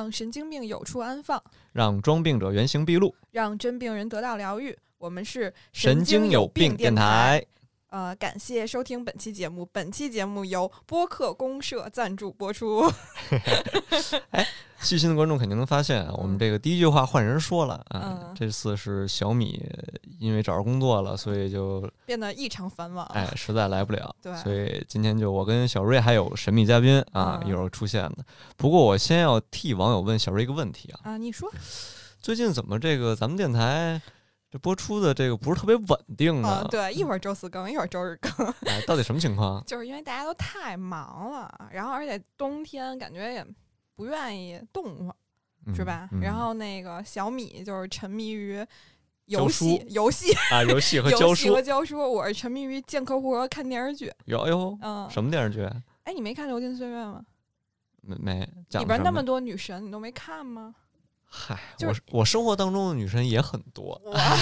让神经病有处安放，让装病者原形毕露。让真病人得到疗愈。我们是神经有病电电台，呃，感谢收听本期节目。本期节目由播客公社赞助播出。细心的观众肯定能发现啊，我们这个第一句话换人说了啊。嗯这次是小米因为找着工作了，所以就变得异常繁忙。哎实在来不了，对所以今天就我跟小瑞还有神秘嘉宾啊，嗯一会儿出现的。不过我先要替网友问小瑞一个问题啊，啊，你说最近怎么这个咱们电台这播出的这个不是特别稳定呢啊，？对，一会儿周四更，一会儿周日更，哎，到底什么情况？就是因为大家都太忙了，然后而且冬天感觉也不愿意动活，是吧？嗯然后那个小米就是沉迷于游戏、游戏、啊，游戏和 教书和教书，我是沉迷于见客户和看电视剧。有哎呦，嗯，什么电视剧？哎，你没看《流金岁月》吗？没没里边那么多女神，你都没看吗？嗨，就是我我生活当中的女神也很多。哇，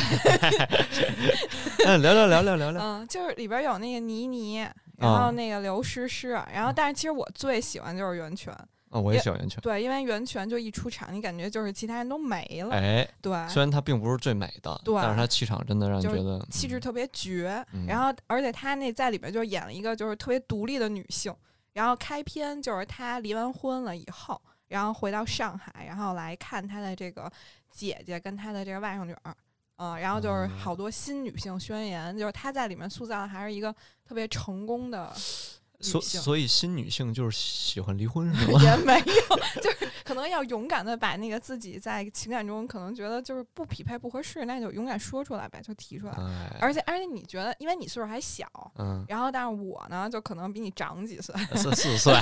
嗯，聊聊聊聊聊聊。嗯，就是里边有那个倪妮，然啊后那个刘诗诗，然后但是其实我最喜欢就是袁泉，啊，我也喜欢袁泉。对，因为袁泉就一出场，你感觉就是其他人都没了，哎，对，虽然她并不是最美的，对但是她气场真的让你觉得嗯气质特别绝。嗯然后，而且她那在里边就演了一个就是特别独立的女性。然后开篇就是她离完婚了以后，然后回到上海，然后来看她的这个姐姐跟她的这个外甥女儿。嗯，然后就是好多新女性宣言，就是她在里面塑造的还是一个特别成功的所。所以新女性就是喜欢离婚是吗？也没有，就是可能要勇敢的把那个自己在情感中可能觉得就是不匹配、不合适，那就勇敢说出来呗，就提出来。哎，而且而且你觉得，因为你岁数还小，嗯，然后但是我呢，就可能比你长几岁，四四岁，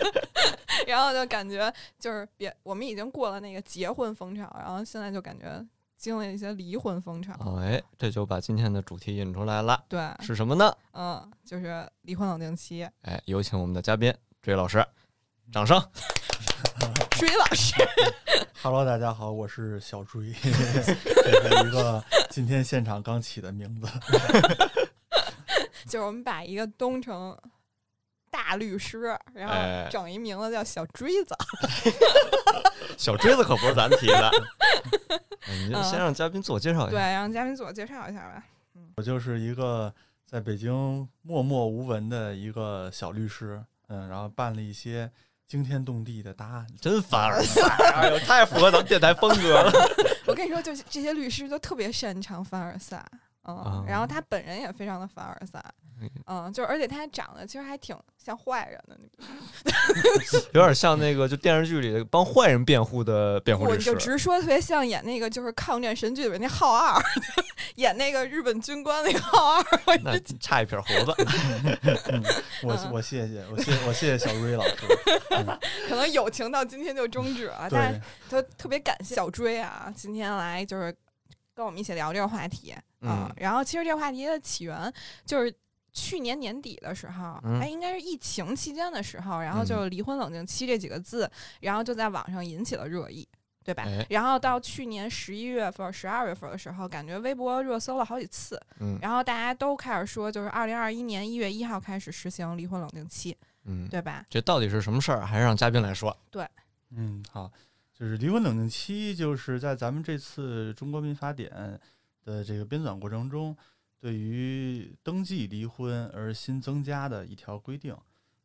然后就感觉就是别我们已经过了那个结婚风潮，然后现在就感觉经历一些离婚风潮。哎，这就把今天的主题引出来了，对，是什么呢？嗯，就是离婚冷静期。哎，有请我们的嘉宾追老师，掌声。追老师，Hello，大家好，我是小追，这是一个今天现场刚起的名字。就是我们把一个东城大律师，然哎后整一名字叫小锥子。小锥子可不是咱提的，哎你就先让嘉宾自我介绍一下对，让嘉宾自我介绍一下吧。我就是一个在北京默默无闻的一个小律师，嗯，然后办了一些惊天动地的大案。真凡尔赛，哎呦，太符合咱们电台风格了。我跟你说，就是这些律师都特别擅长凡尔赛，嗯，啊然后他本人也非常的凡尔赛，嗯，就而且他长得其实还挺像坏人的，你 有点像那个就电视剧里帮坏人辩护的 辩护律师我就。直说特别像演那个就是抗战神剧里面那浩二，演那个日本军官那个浩二，我那差一撇胡子，嗯，我嗯我谢谢我谢我谢谢小追老师。嗯可能友情到今天就终止了，但是对，都特别感谢小追啊，今天来就是跟我们一起聊这个话题啊、嗯然后其实这个话题的起源就是。去年年底的时候，嗯哎，应该是疫情期间的时候，然后嗯就“离婚冷静期”这几个字，然后就在网上引起了热议，对吧？哎然后到去年十一月份、十二月份的时候，感觉微博热搜了好几次，嗯然后大家都开始说，就是二零二一年一月一号开始实行离婚冷静期，嗯，对吧？这到底是什么事儿？还是让嘉宾来说。对嗯，好，就是离婚冷静期，就是在咱们这次中国民法典的这个编纂过程中，对于登记离婚而新增加的一条规定。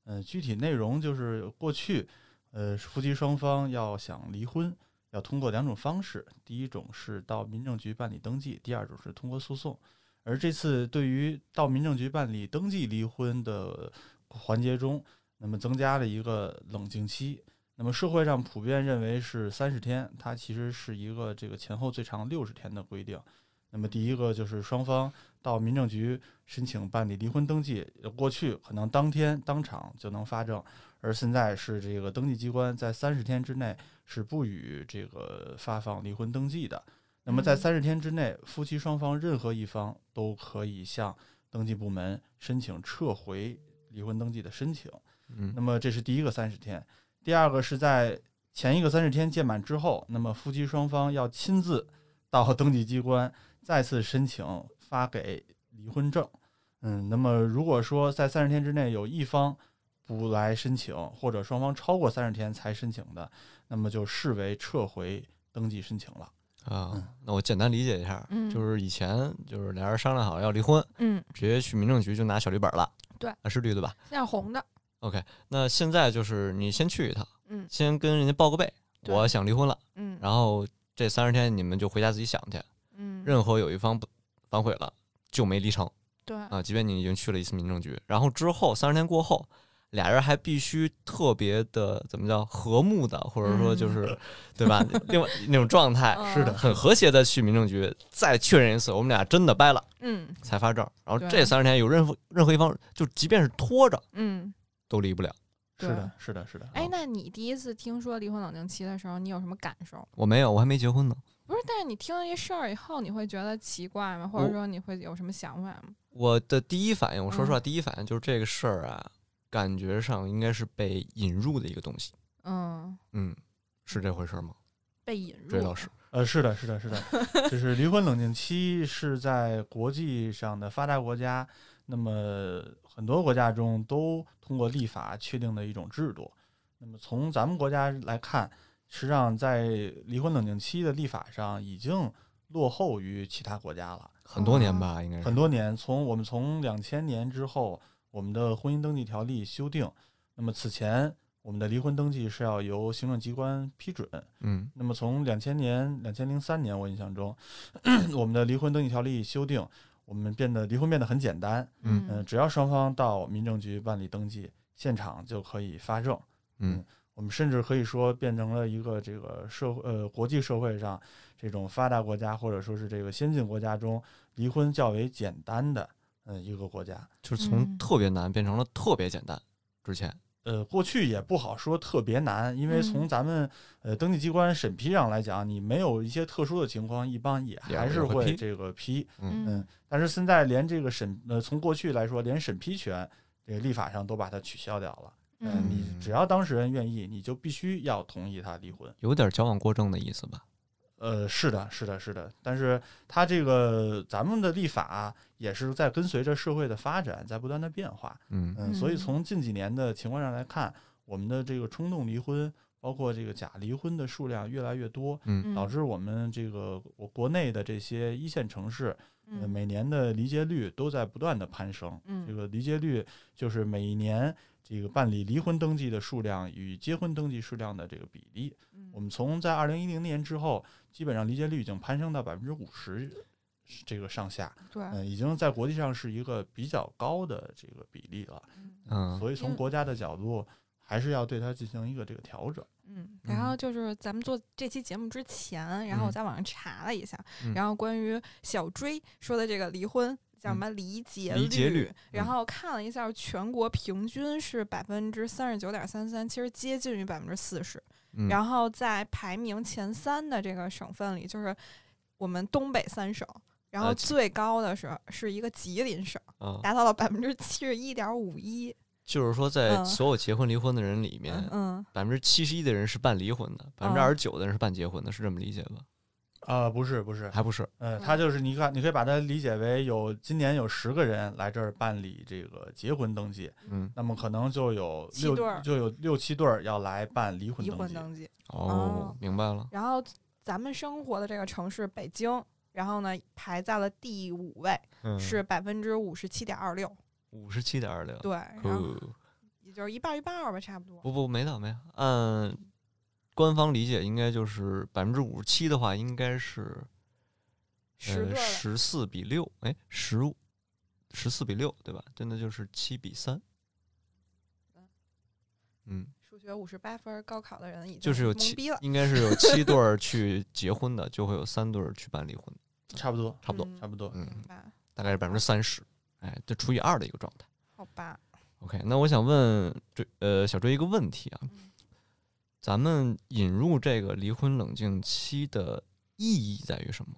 呃，具体内容就是过去，呃，夫妻双方要想离婚，要通过两种方式，第一种是到民政局办理登记，第二种是通过诉讼。而这次对于到民政局办理登记离婚的环节中，那么增加了一个冷静期。那么社会上普遍认为是三十天，它其实是一个这个前后最长六十天的规定。那么第一个就是双方到民政局申请办理离婚登记，过去可能当天当场就能发证，而现在是这个登记机关在三十天之内是不予这个发放离婚登记的。那么在嗯三十天之内，夫妻双方任何一方都可以向登记部门申请撤回离婚登记的申请。嗯那么这是第一个三十天，第二个是在前一个三十天届满之后，那么夫妻双方要亲自到登记机关再次申请发给离婚证。嗯，那么如果说在三十天之内有一方不来申请，或者双方超过三十天才申请的，那么就视为撤回登记申请了。啊嗯，那我简单理解一下，嗯。就是以前就是俩人商量好要离婚，嗯，直接去民政局就拿小绿本了，对。啊，是绿的吧？现在红的，？OK，那现在就是你先去一趟，嗯先跟人家报个备，我想离婚了，嗯然后这三十天你们就回家自己想去，嗯，任何有一方不反悔了就没离成对，啊，即便你已经去了一次民政局，然后之后三十天过后。俩人还必须特别的怎么叫和睦的，或者说就是，对吧？另外那种状态，嗯是的很和谐的去民政局再确认一次，我们俩真的掰了嗯才发证。然后这三十天有任何任何一方，就即便是拖着嗯。都离不了。是的，是的，是的。哎，那你第一次听说离婚冷静期的时候，你有什么感受？我没有，我还没结婚呢。不是，但是你听了这事儿以后，你会觉得奇怪吗？或者说你会有什么想法吗？我的第一反应，我说实话，嗯第一反应就是这个事儿啊，感觉上应该是被引入的一个东西。嗯，嗯，是这回事儿吗？被引入。这倒是，呃，是的，是的，是的，就是离婚冷静期是在国际上的发达国家，那么很多国家中都通过立法确定的一种制度。那么从咱们国家来看，实际上在离婚冷静期的立法上已经落后于其他国家了很多年吧，应该是很多年。从我们从两千年之后，我们的婚姻登记条例修订，那么此前我们的离婚登记是要由行政机关批准。嗯那么从两千年、两千零三年，我印象中，我们的离婚登记条例修订，我们变得离婚变得很简单，嗯嗯、只要双方到民政局办理登记，现场就可以发证。嗯我们甚至可以说变成了一个这个社会呃国际社会上这种发达国家或者说是这个先进国家中离婚较为简单的嗯一个国家。就是从嗯特别难变成了特别简单。之前，呃，过去也不好说特别难，因为从嗯咱们呃登记机关审批上来讲，你没有一些特殊的情况，一般也也还是会这个批。嗯嗯，但是现在连这个审呃，从过去来说，连审批权这个立法上都把它取消掉了。嗯，嗯你只要当事人愿意，你就必须要同意他离婚。有点矫枉过正的意思吧？呃，是的，是的，是的。但是它这个咱们的立法也是在跟随着社会的发展，在不断的变化。嗯嗯，所以嗯从近几年的情况上来看，我们的这个冲动离婚，包括这个假离婚的数量越来越多，嗯导致我们这个我国内的这些一线城市，每年的离结率都在不断的攀升。嗯这个离结率就是每一年这个办理离婚登记的数量与结婚登记数量的这个比例。嗯我们从在二零一零年之后，基本上离结率已经攀升到百分之五十这个上下，对，嗯、已经在国际上是一个比较高的这个比例了。嗯所以从国家的角度，还是要对它进行一个这个调整。嗯，然后就是咱们做这期节目之前，然后我嗯在网上查了一下，嗯然后关于小追说的这个离婚叫什么离结率然嗯后看了一下全国平均是百分之三十九点三三，其实接近于百分之四十。嗯然后在排名前三的这个省份里，就是我们东北三省，然后呃最高的是是一个吉林省，啊，达到了百分之七十一点五一。就是说，在嗯所有结婚离婚的人里面，嗯，百分之七十一的人是办离婚的，百分之嗯二十九的人是办结婚的，是这么理解吧？啊、不是不是，还不是？呃，嗯它就是你看，你可以把它理解为有今年有十个人来这儿办理这个结婚登记，嗯，那么可能就有六对儿就有六七对儿要来办离婚离登记。婚登记。哦哦，明白了。然后咱们生活的这个城市北京，然后呢排在了第五位，嗯，是百分之五十七点二六。五十七点二六。对，然后哦，也就是一半儿一半儿吧，差不多。不不，没到没到。按官方理解，应该就是百分之五十七的话，应该是呃十，十四比六，哎，十五十四比六，对吧？真的就是七比三。嗯，数学五十八分，高考的人已经就是有七了，，应该是有七对儿去结婚的，就会有三对儿去办离婚，差不多，差不多，嗯差不多。嗯，大概是百分之三十，哎，这除以二的一个状态。好吧，OK，那我想问追呃小追一个问题啊，嗯咱们引入这个离婚冷静期的意义在于什么？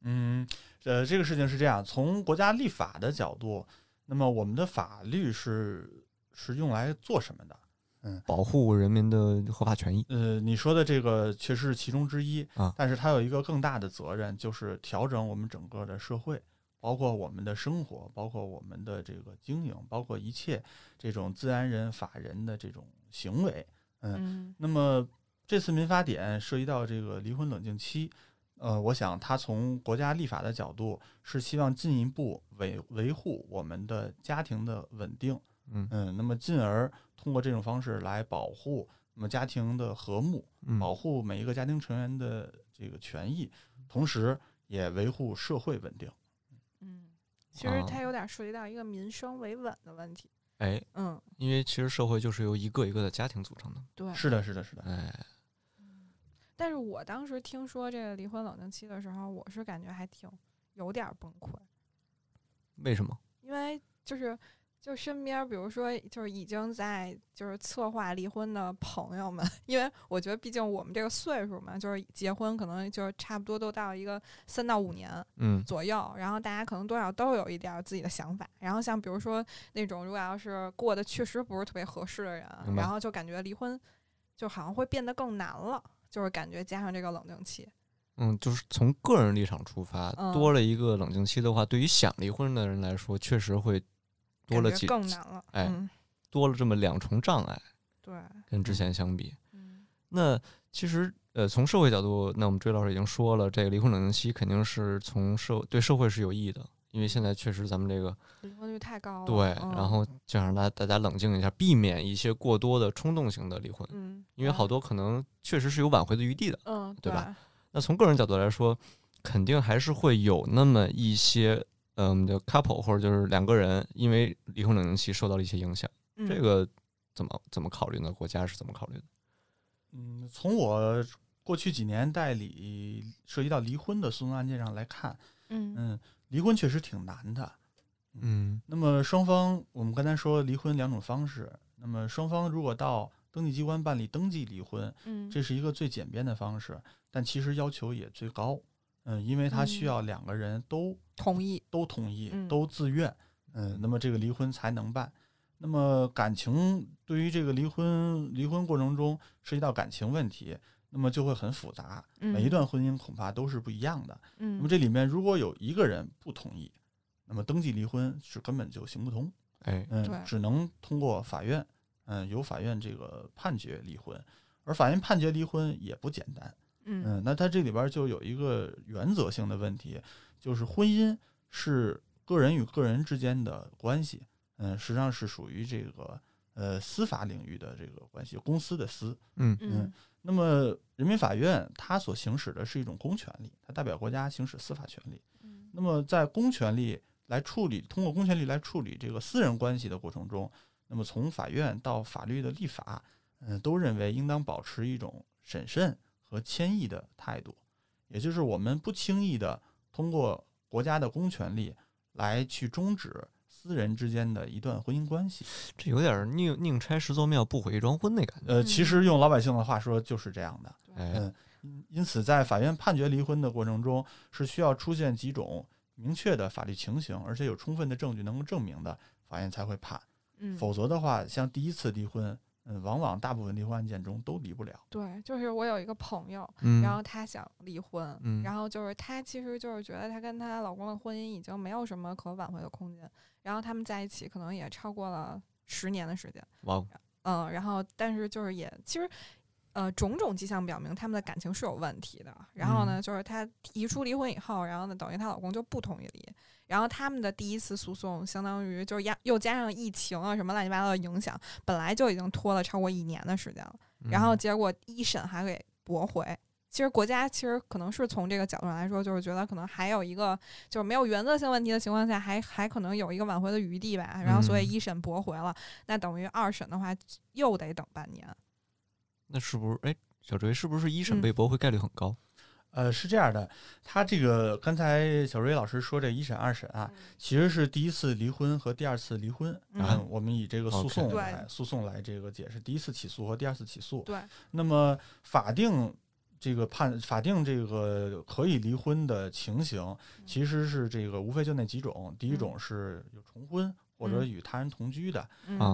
嗯，呃，这个事情是这样，从国家立法的角度，那么我们的法律是是用来做什么的？嗯保护人民的合法权益。呃，你说的这个确实是其中之一啊但是它有一个更大的责任，就是调整我们整个的社会，包括我们的生活，包括我们的这个经营，包括一切这种自然人、法人的这种行为。嗯，嗯那么这次民法典涉及到这个离婚冷静期，呃，我想它从国家立法的角度是希望进一步维维护我们的家庭的稳定，嗯嗯，那么进而通过这种方式来保护那么家庭的和睦，嗯保护每一个家庭成员的这个权益，同时也维护社会稳定。嗯，其实啊它有点涉及到一个民生维稳的问题。哎，嗯，因为其实社会就是由一个一个的家庭组成的。对。是的，是的，是的。哎，但是我当时听说这个离婚冷静期的时候，我是感觉还挺有点崩溃，为什么？因为就是就身边，比如说就是已经在就是策划离婚的朋友们，因为我觉得毕竟我们这个岁数嘛，就是结婚可能就是差不多都到一个三到五年嗯左右，然后大家可能多少都有一点儿自己的想法。然后像比如说那种如果要是过得确实不是特别合适的人然后就感觉离婚就好像会变得更难了，就是感觉加上这个冷静期。嗯，就是从个人立场出发，嗯多了一个冷静期的话，对于想离婚的人来说，确实会多了几更难了。哎嗯，多了这么两重障碍，对，跟之前相比。嗯那其实呃，从社会角度，那我们追老师已经说了，这个离婚冷静期肯定是从社对社会是有益的，因为现在确实咱们这个离婚率太高了。对，嗯然后就让大家大家冷静一下，避免一些过多的冲动型的离婚，嗯，因为好多可能确实是有挽回的余地的。嗯，对吧？那从个人角度来说，肯定还是会有那么一些，嗯，就 couple 或者就是两个人因为离婚冷静期受到了一些影响，嗯这个怎么怎么考虑呢？国家是怎么考虑的？嗯，从我过去几年代理涉及到离婚的诉讼案件上来看，嗯嗯，离婚确实挺难的。嗯那么双方，我们刚才说离婚两种方式，那么双方如果到登记机关办理登记离婚，嗯，这是一个最简便的方式，但其实要求也最高。嗯，因为他需要两个人都同意。都同意嗯，都自愿，嗯，那么这个离婚才能办。那么感情对于这个离婚离婚过程中涉及到感情问题，那么就会很复杂，每一嗯段婚姻恐怕都是不一样的。那嗯么这里面如果有一个人不同意，那么登记离婚是根本就行不通，哎，嗯，只能通过法院，嗯，由法院这个判决离婚，而法院判决离婚也不简单，嗯嗯，那它这里边就有一个原则性的问题，就是婚姻是个人与个人之间的关系，嗯，实际上是属于这个呃司法领域的这个关系，公司的司。嗯嗯那么人民法院它所行使的是一种公权力，它代表国家行使司法权利。嗯那么在公权力来处理，通过公权力来处理这个私人关系的过程中，那么从法院到法律的立法，嗯、都认为应当保持一种审慎和谦抑的态度，也就是我们不轻易的通过国家的公权力来去终止私人之间的一段婚姻关系。这有点儿宁宁拆十座庙，不毁一桩婚那感觉。呃，其实用老百姓的话说就是这样的。哎，嗯因因此，在法院判决离婚的过程中，是需要出现几种明确的法律情形，而且有充分的证据能够证明的，法院才会判。嗯，否则的话，像第一次离婚，嗯，往往大部分离婚案件中都离不了。对，就是我有一个朋友，嗯，然后她想离婚，嗯然后就是她其实就是觉得她跟她老公的婚姻已经没有什么可挽回的空间，然后他们在一起可能也超过了十年的时间，嗯，然后但是就是也其实。呃，种种迹象表明他们的感情是有问题的。然后呢，就是她提出离婚以后，然后呢，等于她老公就不同意离。然后他们的第一次诉讼，相当于就是压又加上疫情啊什么乱七八糟的影响，本来就已经拖了超过一年的时间了。然后嗯结果一审还给驳回。其实国家其实可能是从这个角度上来说，就是觉得可能还有一个就是没有原则性问题的情况下，还还可能有一个挽回的余地吧。然后所以嗯一审驳回了，那等于二审的话又得等半年。那是不是？哎，小锤是不是一审嗯被驳回概率很高？呃，是这样的，他这个刚才小瑞老师说这一审、二审啊，其实是第一次离婚和第二次离婚。嗯嗯，我们以这个诉讼对来诉讼来这个解释第一次起诉和第二次起诉。对，那么法定这个判法定这个可以离婚的情形，其实是这个无非就那几种。第一种是有重婚或者嗯与他人同居的，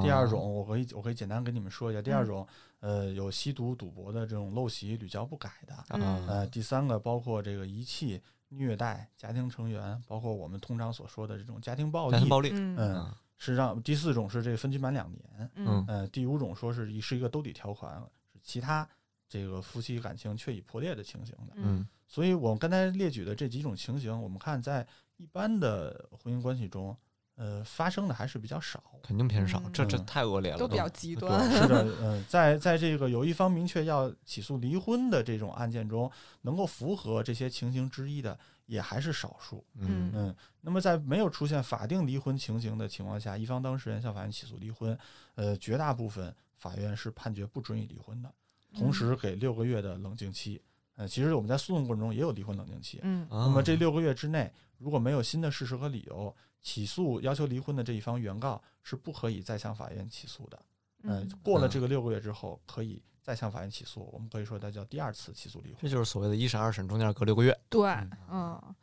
第二种我可以我可以简单跟你们说一下。第二嗯种呃有吸毒赌博的这种陋习屡教不改的。呃，第三个包括这个遗弃虐待家庭成员，包括我们通常所说的这种家庭暴力。家庭暴力，嗯是让第四种是这个分居满两年，嗯呃，第五种说是一是一个兜底条款，是其他这个夫妻感情确已破裂的情形的。嗯所以我们刚才列举的这几种情形，我们看在一般的婚姻关系中，呃，发生的还是比较少。肯定偏少，嗯这这嗯太恶劣了，都比较极端。是的，嗯、在在这个有一方明确要起诉离婚的这种案件中，能够符合这些情形之一的，也还是少数。嗯嗯，那么在没有出现法定离婚情形的情况下，一方当事人向法院起诉离婚，呃，绝大部分法院是判决不准予离婚的，同时给六个月的冷静期。呃，其实我们在诉讼过程中也有离婚冷静期。嗯那那么这六个月之内，如果没有新的事实和理由，起诉要求离婚的这一方原告是不可以再向法院起诉的。呃嗯，过了这个六个月之后，可以再向法院起诉，我们可以说它叫第二次起诉离婚。这就是所谓的一审二审中间隔六个月。对嗯，嗯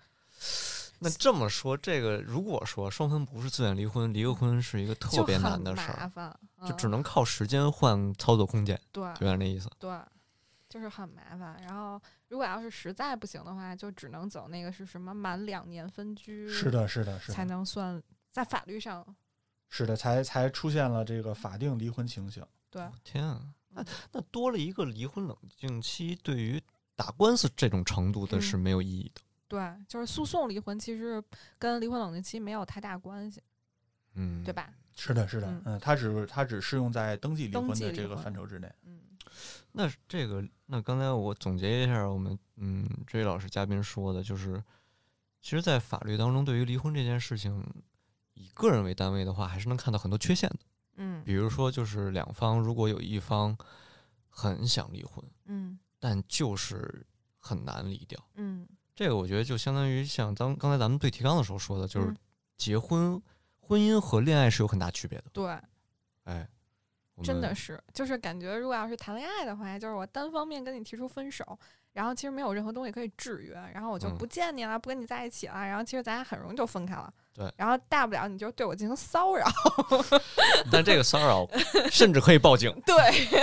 那这么说，这个如果说双方不是自愿离婚，离个婚是一个特别难的事儿，就只能靠时间换操作空间，对有点那意思。对，就是很麻烦。然后如果要是实在不行的话，就只能走那个是什么满两年分居，是，的，是的，是才，能算在法律上是的，才才出现了这个法定离婚情形。对。天啊，那那多了一个离婚冷静期，对于打官司这种程度的是嗯没有意义的。对，就是诉讼离婚，其实跟离婚冷静期没有太大关系，嗯，对？吧？是的，是的，嗯嗯，它只它只适用在登记离婚的这个范畴之内。嗯那这个，那刚才我总结一下，我们嗯，这位老师嘉宾说的，就是，其实，在法律当中，对于离婚这件事情，以个人为单位的话，还是能看到很多缺陷的。嗯。比如说，就是两方如果有一方很想离婚，嗯。但就是很难离掉，嗯。这个我觉得就相当于像当刚才咱们对提纲的时候说的，就是嗯。结婚、婚姻和恋爱是有很大区别的。对，哎，真的是，就是感觉如果要是谈恋爱的话，就是我单方面跟你提出分手，然后其实没有任何东西可以制约，然后我就嗯不见你了，不跟你在一起了，然后其实咱俩很容易就分开了。对然后大不了你就对我进行骚扰，但这个骚扰甚至可以报警。对。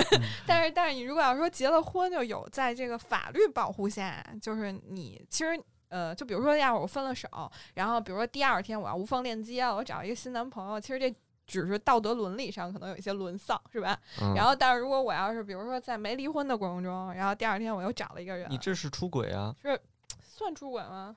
但是但是你如果要说结了婚，就有在这个法律保护下，就是你其实。呃，就比如说，要是我分了手，然后比如说第二天我要无缝链接了，我找一个新男朋友，其实这只是道德伦理上可能有一些沦丧，是吧？嗯、然后，但是如果我要是比如说在没离婚的过程中，然后第二天我又找了一个人，你这是出轨啊！是算出轨吗？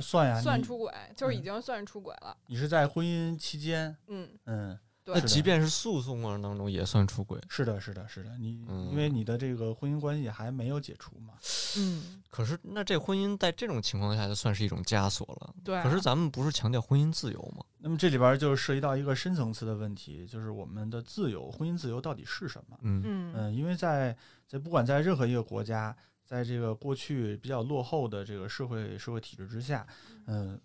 算呀，你算出轨，就是已嗯经算是出轨了。你是在婚姻期间，嗯，嗯，对那即便是诉讼过程当中也算出轨。是的，是的，是的，你嗯因为你的这个婚姻关系还没有解除嘛，嗯，可是那这婚姻在这种情况下就算是一种枷锁了。对啊。可是咱们不是强调婚姻自由吗？那么这里边就涉及到一个深层次的问题，就是我们的自由，婚姻自由到底是什么？嗯嗯嗯，因为在在不管在任何一个国家，在这个过去比较落后的这个社会社会体制之下，嗯，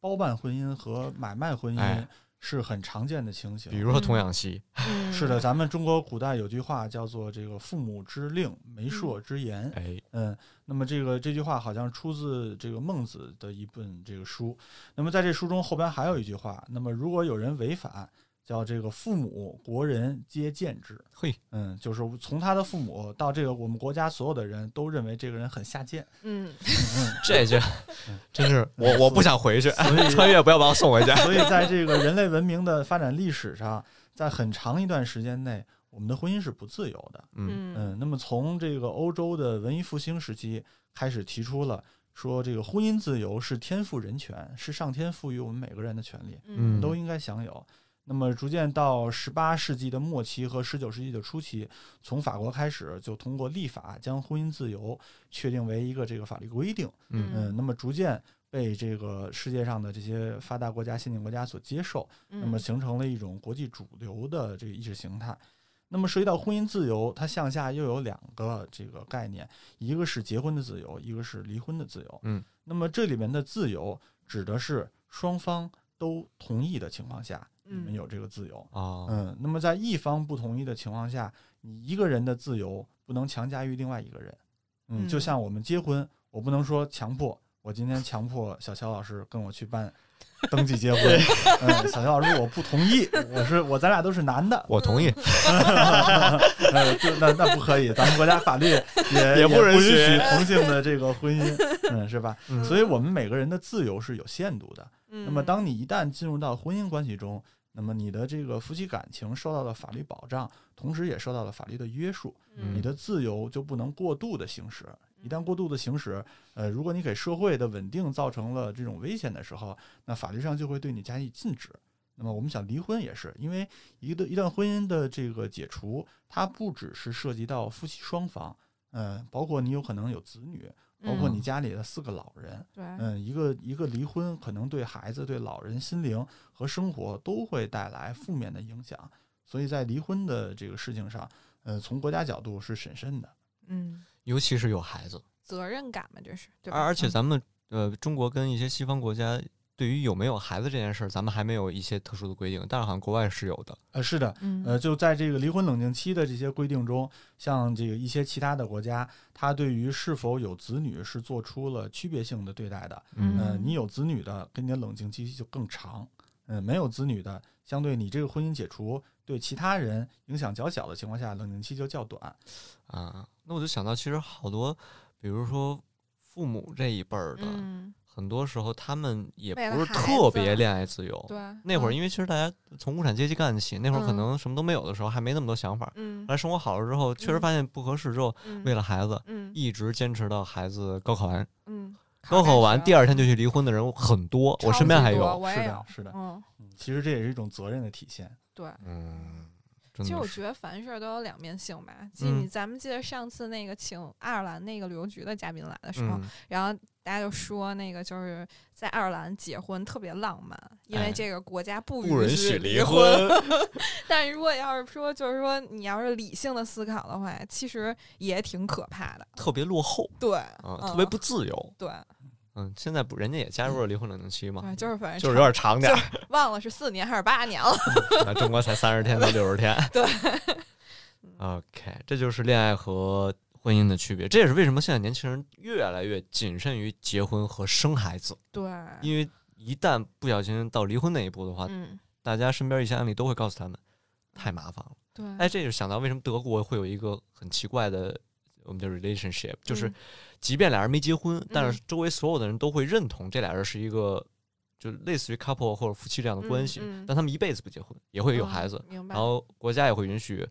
包办婚姻和买卖婚姻哎是很常见的情形。比如说童养媳，嗯是的，咱们中国古代有句话叫做这个“父母之令，媒妁之言”。哎，嗯，那么这个这句话好像出自这个孟子的一本这个书。那么在这书中后边还有一句话，那么如果有人违反，叫这个父母国人皆见之。嘿，嗯，就是从他的父母到这个我们国家所有的人都认为这个人很下贱。嗯，嗯，这就嗯真是我我不想回去，所以穿越不要把我送回家。所以在这个人类文明的发展历史上，在很长一段时间内，我们的婚姻是不自由的。嗯嗯，那么从这个欧洲的文艺复兴时期开始提出了说，这个婚姻自由是天赋人权，是上天赋予我们每个人的权利，嗯都应该享有。那么逐渐到十八世纪的末期和十九世纪的初期，从法国开始就通过立法将婚姻自由确定为一个这个法律规定。嗯嗯，那么逐渐被这个世界上的这些发达国家、先进国家所接受。嗯那么形成了一种国际主流的这个意识形态。那么涉及到婚姻自由，它向下又有两个这个概念，一个是结婚的自由，一个是离婚的自由。嗯，那么这里面的自由指的是双方都同意的情况下，你们嗯有这个自由。啊，嗯，那么在一方不同意的情况下，你一个人的自由不能强加于另外一个人。嗯，就嗯像我们结婚，我不能说强迫我今天强迫小乔老师跟我去办登记结婚，嗯，小乔老师我不同意，我是我咱俩都是男的，我同意。呃，就那那不可以，咱们国家法律也也不不允许许同性的这个婚姻，嗯，是吧？嗯所以我们每个人的自由是有限度的。嗯，那么，当你一旦进入到婚姻关系中，那么你的这个夫妻感情受到了法律保障，同时也受到了法律的约束，嗯你的自由就不能过度的行使。一旦过度的行使，呃，如果你给社会的稳定造成了这种危险的时候，那法律上就会对你加以禁止。那么我们想离婚也是，因为一个一段婚姻的这个解除，它不只是涉及到夫妻双方，呃，包括你有可能有子女，包括嗯。你家里的四个老人，对，嗯，一个一个离婚可能对孩子、对老人心灵和生活都会带来负面的影响，所以在离婚的这个事情上，呃，从国家角度是审慎的。嗯，尤其是有孩子，责任感嘛，这是对吧？而而且嗯。咱们呃，中国跟一些西方国家对于有没有孩子这件事儿，咱们还没有一些特殊的规定，但是好像国外是有的。呃，是的，嗯呃，就在这个离婚冷静期的这些规定中，像这个一些其他的国家，它对于是否有子女是做出了区别性的对待的。嗯呃，你有子女的，跟你的冷静期就更长；嗯、没有子女的，相对你这个婚姻解除对其他人影响较小的情况下，冷静期就较短。啊，那我就想到，其实好多，比如说父母这一辈儿的，嗯，很多时候他们也不是特别恋爱自由。对，那会儿，嗯因为其实大家从无产阶级干起，那会儿可嗯能什么都没有的时候，还没那么多想法。嗯来生活好了之后，确实嗯发现不合适之后，嗯为了孩子，嗯一直坚持到孩子高考完。嗯，高考完第二二天就去离婚的人很多，我身边还有。是的是的嗯，嗯，其实这也是一种责任的体现。对。嗯。其实我觉得凡事都有两面性吧。记咱们记得上次那个请爱尔兰那个旅游局的嘉宾来的时候，嗯，然后大家就说那个就是在爱尔兰结婚特别浪漫，因为哎这个国家不不允许许离婚。婚。但如果要是说就是说你要是理性的思考的话，其实也挺可怕的。特别落后对，特别不自由。对嗯，现在不，人家也加入了离婚冷静期嘛，对，就是反正就是有点长点儿。忘了是四年还是八年了。那中国才三十天到六十天。对。OK，这就是恋爱和婚姻的区别。这也是为什么现在年轻人越来越谨慎于结婚和生孩子，对，因为一旦不小心到离婚那一步的话，嗯，大家身边一些案例都会告诉他们，太麻烦了。对，哎，这就想到为什么德国会有一个很奇怪的我们叫 relationship，就是嗯即便俩人没结婚，但嗯是周围所有的人都会认同这俩人是一个就类似于 couple 或者夫妻这样的关系，嗯嗯但他们一辈子不结婚，也会有嗯孩子，明白。然后国家也会允许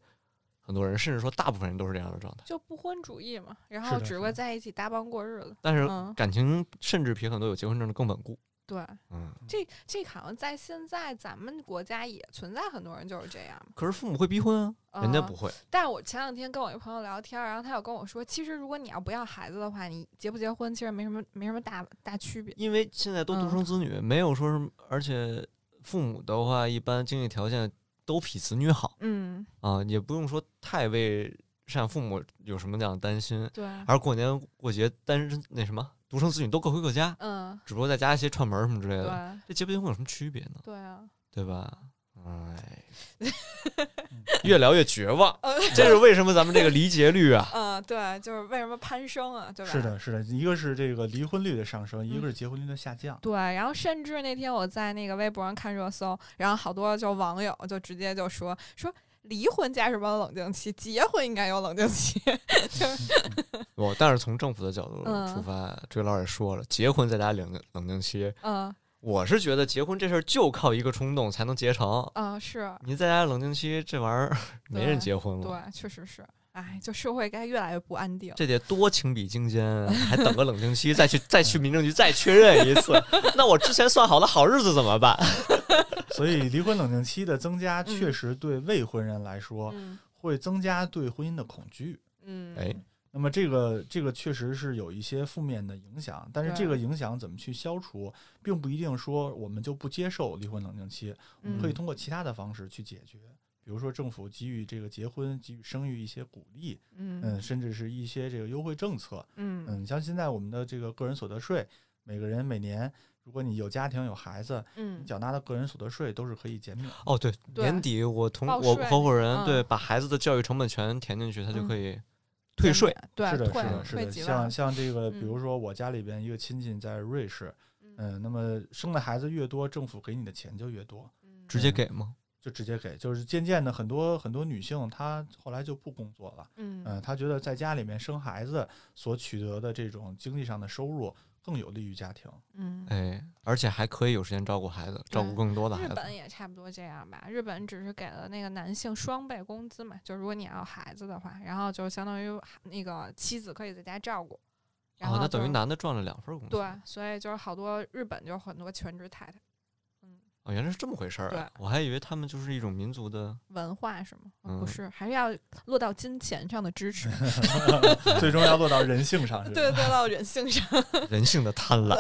很多人，甚至说大部分人都是这样的状态。就不婚主义嘛，然是后只会在一起搭帮过日子。但是嗯感情甚至比很多有结婚证的更稳固。对，嗯，这这好像在现在咱们国家也存在很多人就是这样。可是父母会逼婚啊，人家呃不会。但是我前两天跟我一朋友聊天儿，然后他有跟我说，其实如果你要不要孩子的话，你结不结婚其实没什么没什么大大区别。因为现在都独嗯生子女，没有说什么，而且父母的话，一般经济条件都比子女好嗯，啊，也不用说太为赡父母有什么这样的担心。对，而过年过节单身那什么独生子女都各回各家，嗯，只不过再加一些串门儿什么之类的，这结不结婚有什么区别呢？对啊，对吧？哎，越聊越绝望，呃这是为什么咱们这个离结率啊？嗯，对，就是为什么攀升啊，对吧？是。的，是的，一个是这个离婚率的上升，一嗯个是结婚率的下降。对，然后甚至那天我在那个微博上看热搜，然后好多就网友就直接就说说离婚加什么冷静期，结婚应该有冷静期。我但是从政府的角度嗯出发，追老也说了，结婚再加冷冷静期，嗯我是觉得结婚这事儿就靠一个冲动才能结成。嗯，是你再加冷静期，这玩意儿没人结婚了，对，确实是。哎，就社会该越来越不安定。这得多情比金坚，还等个冷静期，再去再去民政局再确认一次。那我之前算好的好日子怎么办？所以离婚冷静期的增加，嗯确实对未婚人来说嗯会增加对婚姻的恐惧。嗯，哎，那么这个这个确实是有一些负面的影响，但是这个影响怎么去消除，并不一定说我们就不接受离婚冷静期，我们可以嗯通过其他的方式去解决。比如说，政府给予这个结婚、给予生育一些鼓励，嗯，嗯甚至是一些这个优惠政策，嗯嗯，像现在我们的这个个人所得税，每个人每年，如果你有家庭有孩子，嗯你缴纳的个人所得税都是可以减免。哦，对，年底我同我合伙人嗯对把孩子的教育成本全填进去，他就嗯可以退税，对，是的，是的，是的。像，像这个，比嗯如说我家里边一个亲戚在瑞士，嗯，那么生的孩子越多，政府给你的钱就越多，嗯直接给吗？就直接给。就是渐渐的，很多很多女性她后来就不工作了，嗯嗯，她觉得在家里面生孩子所取得的这种经济上的收入更有利于家庭。嗯。哎，而且还可以有时间照顾孩子，照顾更多的孩子。日本也差不多这样吧，日本只是给了那个男性双倍工资嘛，就如果你要孩子的话，然后就相当于那个妻子可以在家照顾，然后哦，那等于男的赚了两份工资。对，所以就是好多日本就很多全职太太，嗯，哦，原来是这么回事儿啊！我还以为他们就是一种民族的。文化是吗？嗯不是，还是要落到金钱上的支持，最终要落到人性上，对，落到人性上。人性的贪婪。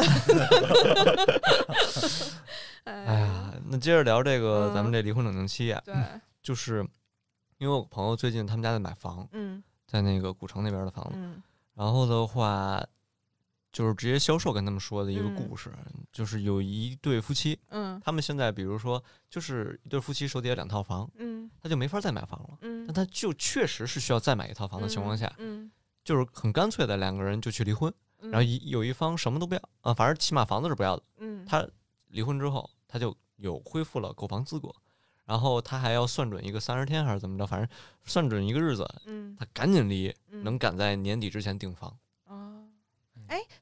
哎 哎呀，那接着聊这个咱们嗯这离婚冷静期啊，对，就是因为我朋友最近他们家在买房，嗯在那个古城那边的房子，嗯然后的话就是直接销售跟他们说的一个嗯故事，就是有一对夫妻，嗯他们现在比如说就是一对夫妻手底下两套房，嗯他就没法再买房了。嗯但他就确实是需要再买一套房的情况下，嗯，就是很干脆的两个人就去离婚，嗯然后一有一方什么都不要啊，反正起码房子是不要的。嗯他离婚之后，他就有恢复了购房资格，然后他还要算准一个三十天还是怎么着，反正算准一个日子，嗯他赶紧离，嗯能赶在年底之前订房。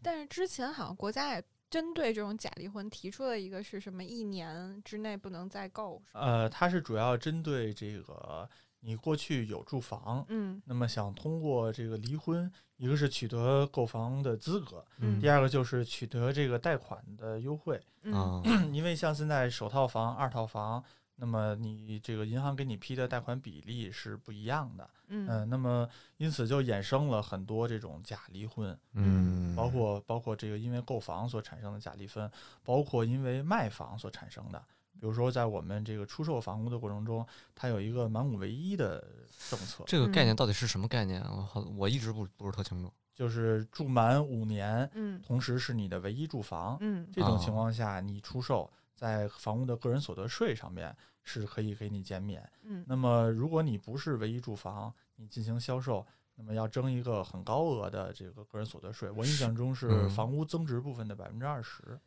但是之前好像国家也针对这种假离婚提出了一个是什么一年之内不能再购，呃，它是主要针对这个你过去有住房，嗯。那么想通过这个离婚，一个是取得购房的资格，嗯。第二个就是取得这个贷款的优惠。嗯。啊，因为像现在首套房、二套房，那么你这个银行给你批的贷款比例是不一样的，嗯、嗯那么因此就衍生了很多这种假离婚，嗯，包括包括这个因为购房所产生的假离婚，包括因为卖房所产生的。比如说，在我们这个出售房屋的过程中，它有一个满五唯一的政策，这个概念嗯到底是什么概念啊？我好，我一直不不是特清楚。就是住满五年，嗯同时是你的唯一住房。嗯这种哦情况下，你出售在房屋的个人所得税上面是可以给你减免。嗯那么，如果你不是唯一住房，你进行销售，那么要征一个很高额的这个个人所得税。我印象中是嗯房屋增值部分的百分之二十。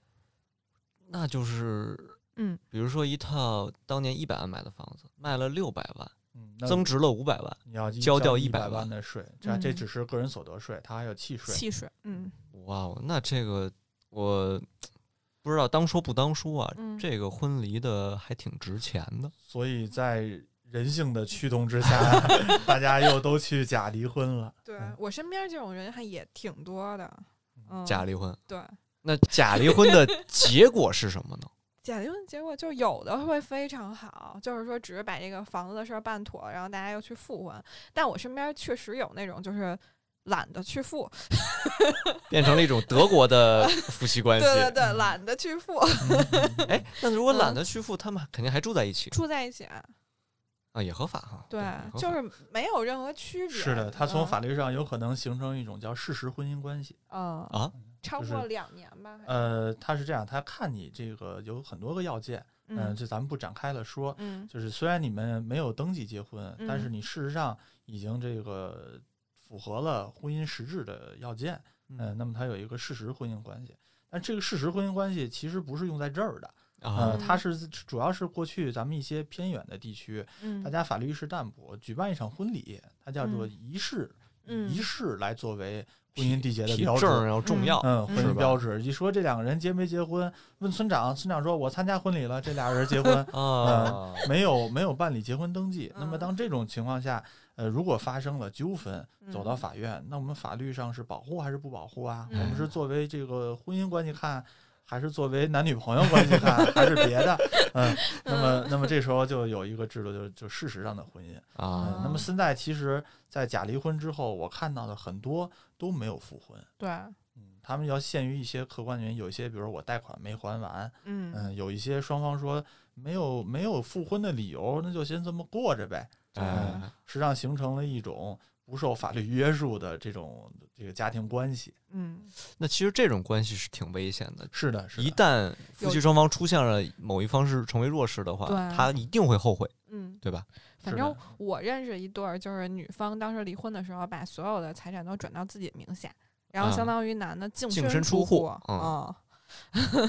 那就是，嗯比如说一套当年一百万买的房子，卖了六百万，嗯，增值了五百万，你要交掉一100万万的税，这这嗯只是个人所得税，它还有契税。契税，嗯哇哦，那这个我不知道当说不当说啊，嗯这个婚离的还挺值钱的。所以在人性的驱动之下，大家又都去假离婚了。对嗯我身边这种人还也挺多的，嗯，假离婚，对那假离婚的结果是什么呢？假离婚结果就有的会非常好，就是说只是把这个房子的事儿办妥，然后大家又去复婚。但我身边确实有那种就是懒得去付，变成了一种德国的 夫妻关系。对对对，懒得去付，哎，那如果懒嗯得去付，他们肯定还住在一起住在一起啊，啊，也合法哈。对就是没有任何区别。是的，它从嗯法律上有可能形成一种叫事实婚姻关系。嗯啊，超过两年吧，呃，他是这样，他看你这个有很多个要件，嗯，嗯这咱们不展开了说。嗯就是虽然你们没有登记结婚，但是嗯你事实上已经这个符合了婚姻实质的要件，嗯、那么它有一个事实婚姻关系。但这个事实婚姻关系其实不是用在这儿的，啊它是主要是过去咱们一些偏远的地区，嗯，大家法律意识淡薄，举办一场婚礼，它叫做嗯仪式，嗯仪式来作为婚姻缔结的标志。证要重要。嗯，婚姻标志。一说这两个人结没结婚，问村长，村长说我参加婚礼了，这俩人结婚，啊，没有没有办理结婚登记。那么嗯当这种情况下，呃，如果发生了纠纷，走到嗯法院，那我们法律上是保护还是不保护啊？我嗯们是作为这个婚姻关系看，还是作为男女朋友关系看，还是别的？嗯，那么那么这时候就有一个制度，就就事实上的婚姻。啊嗯，那么现在其实，在假离婚之后，我看到的很多都没有复婚。对，嗯，他们要限于一些客观原因，有一些比如我贷款没还完，嗯嗯，有一些双方说没有没有复婚的理由，那就先这么过着呗。哎，实际上形成了一种不受法律约束的这种这个家庭关系。嗯那其实这种关系是挺危险的。是的，是的。一旦夫妻双方出现了某一方是成为弱势的话，他一定会后悔，嗯，对吧？反正我认识一对儿，就是女方当时离婚的时候，把所有的财产都转到自己名下，然后啊相当于男的净净身身出户户，嗯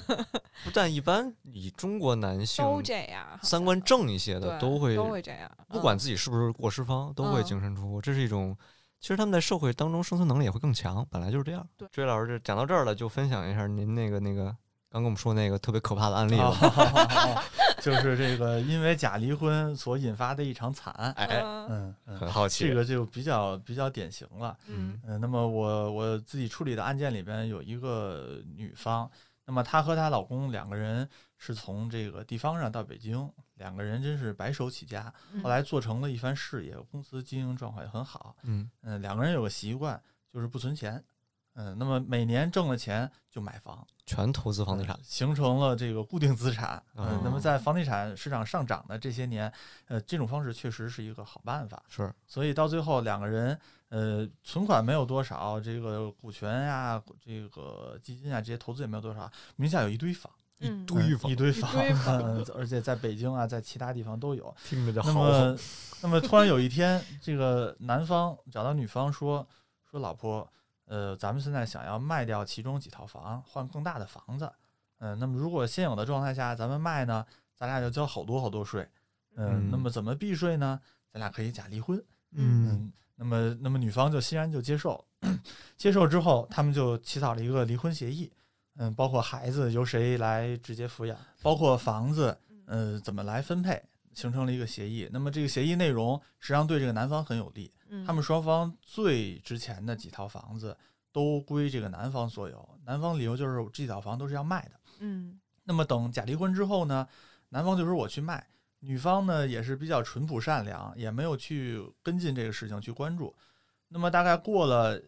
但一般以中国男性都这样，三观正一些的都会都会这样，不管嗯自己是不是过失方，都会嗯净身出户，这是一种。其实他们在社会当中生存能力也会更强，本来就是这样。对追老师这讲到这儿了，就分享一下您那个那个刚跟我们说那个特别可怕的案例啊吧。就是这个因为假离婚所引发的一场惨案。哎，嗯，很好奇。这个就比较比较典型了。嗯嗯，那么我我自己处理的案件里边有一个女方，那么她和她老公两个人是从这个地方上到北京，两个人真是白手起家，嗯后来做成了一番事业，公司经营状况也很好。嗯嗯，两个人有个习惯就是不存钱，嗯，那么每年挣了钱就买房，全投资房地产嗯，形成了这个固定资产。嗯哦，那么在房地产市场上涨的这些年，呃，这种方式确实是一个好办法。是所以到最后两个人，呃，存款没有多少，这个股权呀、这个基金啊，这些投资也没有多少，名下有一堆房，嗯嗯堆房一堆房，嗯而且在北京啊，在其他地方都有。听着就那么，那么突然有一天，这个男方找到女方说说老婆，呃，咱们现在想要卖掉其中几套房，换更大的房子。嗯、那么如果现有的状态下咱们卖呢，咱俩要交好多好多税。嗯，那嗯么怎么避税呢？咱俩可以假离婚。嗯嗯，那么那么女方就欣然就接受，接受之后，他们就起草了一个离婚协议，嗯，包括孩子由谁来直接抚养，包括房子，呃，怎么来分配，形成了一个协议。那么这个协议内容实际上对这个男方很有利，嗯他们双方最值钱的几套房子都归这个男方所有，男方理由就是这几套房都是要卖的。嗯那么等假离婚之后呢，男方就说我去卖，女方呢也是比较淳朴善良，也没有去跟进这个事情去关注。那么大概过了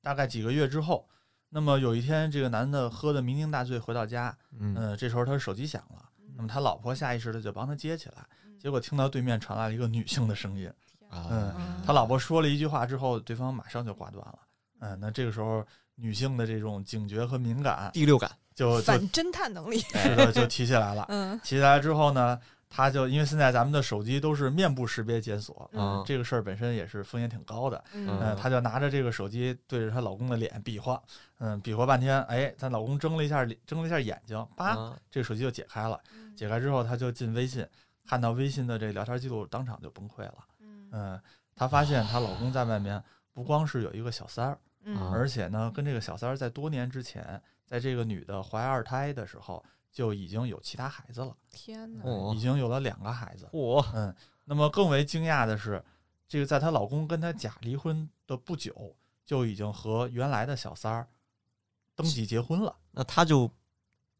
大概几个月之后，那么有一天这个男的喝的酩酊大醉回到家，嗯嗯、这时候他手机响了，那么他老婆下意识的就帮他接起来，结果听到对面传来了一个女性的声音，啊。嗯。他老婆说了一句话之后，对方马上就挂断了。嗯，那这个时候女性的这种警觉和敏感第六感。就就反侦探能力，是的就提起来了。嗯。提起来之后呢，他就因为现在咱们的手机都是面部识别检索，啊这个事儿本身也是风险挺高的。嗯嗯，她就拿着这个手机对着她老公的脸比划，嗯，比划半天，哎，她老公睁了一下，睁了一下眼睛，叭，啊这个手机就解开了。解开之后，她就进微信，看到微信的这聊天记录，当场就崩溃了。嗯嗯，她发现她老公在外面不光是有一个小三儿，嗯而且呢，跟这个小三儿在多年之前，在这个女的怀二胎的时候就已经有其他孩子了，天哪，哦已经有了两个孩子。嚯嗯，那么更为惊讶的是，这个在她老公跟她假离婚的不久，就已经和原来的小三儿登记结婚了。那她就成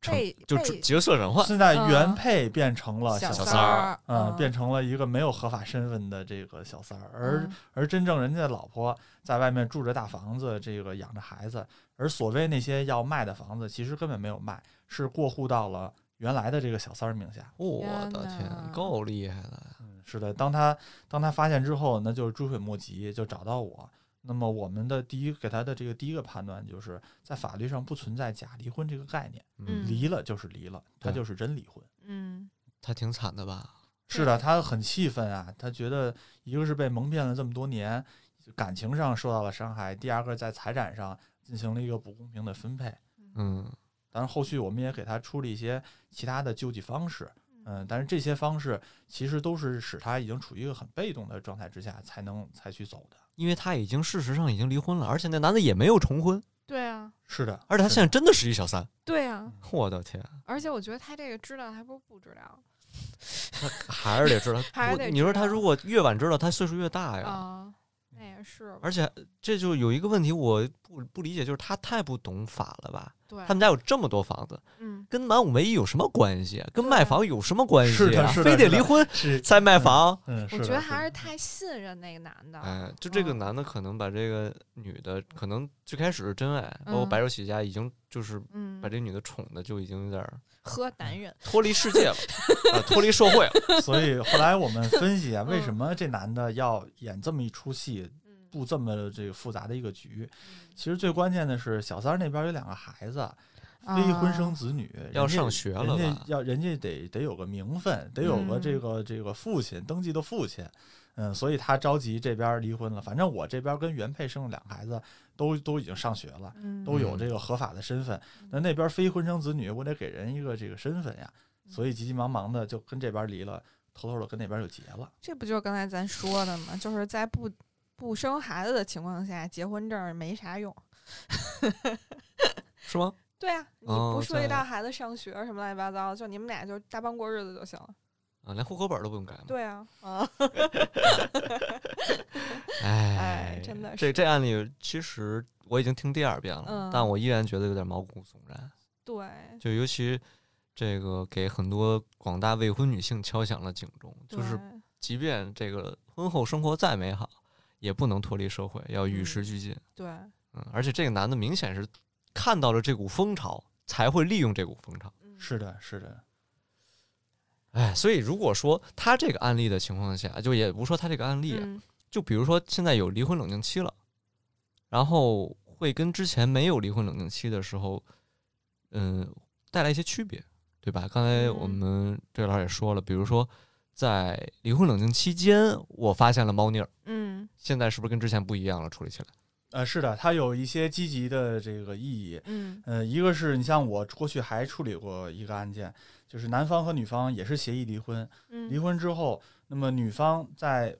被被就角色转换现在嗯原配变成了小三三儿儿，嗯，变成了一个没有合法身份的这个小三儿，而嗯而真正人家的老婆在外面住着大房子，这个养着孩子，而所谓那些要卖的房子，其实根本没有卖，是过户到了原来的这个小三儿名下。我的天，够厉害的！嗯，是的，当他当他发现之后，那就是追悔莫及，就找到我。那么我们的第一给他的这个第一个判断，就是在法律上不存在假离婚这个概念，嗯离了就是离了，他就是真离婚。嗯他挺惨的吧？是的，他很气愤啊，他觉得一个是被蒙骗了这么多年，感情上受到了伤害；第二个在财产上进行了一个不公平的分配。嗯当然，后续我们也给他出了一些其他的救济方式，嗯，但是这些方式其实都是使他已经处于一个很被动的状态之下才能才去走的。因为他已经事实上已经离婚了，而且那男的也没有重婚，对啊是的，而且他现在真的是一小三。对啊，我的天，而且我觉得他这个知道还不如不知道 他还是得知道。还是得你说他如果越晚知道，他岁数越大呀。啊，那也是，而且这就有一个问题，我不不理解，就是他太不懂法了吧？对，他们家有这么多房子，嗯。跟满五唯一有什么关系？跟卖房有什么关系、啊？是的是的非得离婚是，再卖房？嗯，我觉得还是太信任那个男的，哎，就这个嗯。男的可能把这个女的，可能最开始是真爱，包括嗯白手起家，已经就是嗯。把，这女的宠的就已经有点儿喝男人，脱离世界了，啊，脱离社会了。所以后来我们分析啊，为嗯。什么这男的要演这么一出戏，嗯布这么这个复杂的一个局？其实最关键的是小三儿那边有两个孩子，非婚生子女，要上学了人家要人家得得有个名分，得有个这嗯个这个父亲登记的父亲，嗯，所以他着急这边离婚了。反正我这边跟原配生了两个孩子，都都已经上学了，嗯都有这个合法的身份。那那边非婚生子女，我得给人一个这个身份呀，嗯所以急急忙忙的就跟这边离了，偷偷的跟那边就结了。这不就是刚才咱说的吗？就是在不不生孩子的情况下，结婚证没啥用。是吗？对啊，你哦不涉及到孩子上学什么乱七八糟的，就你们俩就搭帮过日子就行了。啊，连户口本都不用改吗？对啊，啊，哎哎真的这是这这案例其实我已经听第二遍了，嗯但我依然觉得有点毛骨悚然。对，就尤其这个给很多广大未婚女性敲响了警钟，就是即便这个婚后生活再美好，也不能脱离社会，要与时嗯俱进。对，嗯，而且这个男的明显是看到了这股风潮，才会利用这股风潮。嗯是的，是的，哎，所以如果说他这个案例的情况下，就也不说他这个案例啊，嗯就比如说现在有离婚冷静期了，然后会跟之前没有离婚冷静期的时候，嗯，带来一些区别，对吧？刚才我嗯们这位老师也说了，比如说在离婚冷静期间，我发现了猫腻儿，嗯。现在是不是跟之前不一样了？处理起来，呃，是的，它有一些积极的这个意义。嗯。呃，一个是你像我过去还处理过一个案件，就是男方和女方也是协议离婚，嗯，离婚之后，那么女方在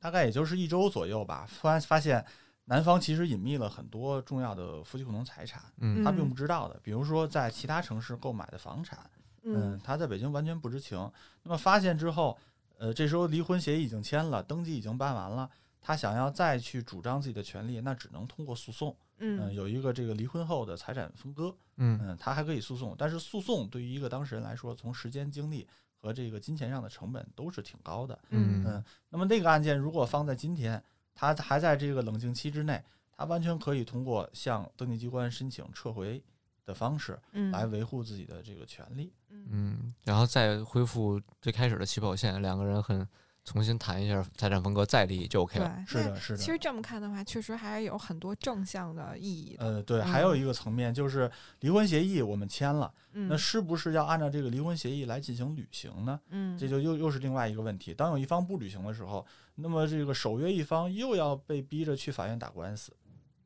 大概也就是一周左右吧，突然发现男方其实隐秘了很多重要的夫妻共同财产，嗯。他并不知道的，比如说在其他城市购买的房产，嗯嗯，他在北京完全不知情。那么发现之后，呃，这时候离婚协议已经签了，登记已经办完了。他想要再去主张自己的权利，那只能通过诉讼。嗯、嗯有一个这个离婚后的财产分割，嗯嗯，他还可以诉讼，但是诉讼对于一个当事人来说，从时间、精力和这个金钱上的成本都是挺高的。嗯嗯，那么那个案件如果放在今天，他还在这个冷静期之内，他完全可以通过向登记机关申请撤回的方式嗯来维护自己的这个权利。嗯嗯，然后再恢复最开始的起跑线，两个人很重新谈一下财产分割，再立就 OK 了。，是的，是的。其实这么看的话，确实还是有很多正向的意义的。呃，对，还有嗯一个层面就是离婚协议我们签了，嗯，那是不是要按照这个离婚协议来进行履行呢？嗯，这就又又是另外一个问题。当有一方不履行的时候，那么这个守约一方又要被逼着去法院打官司。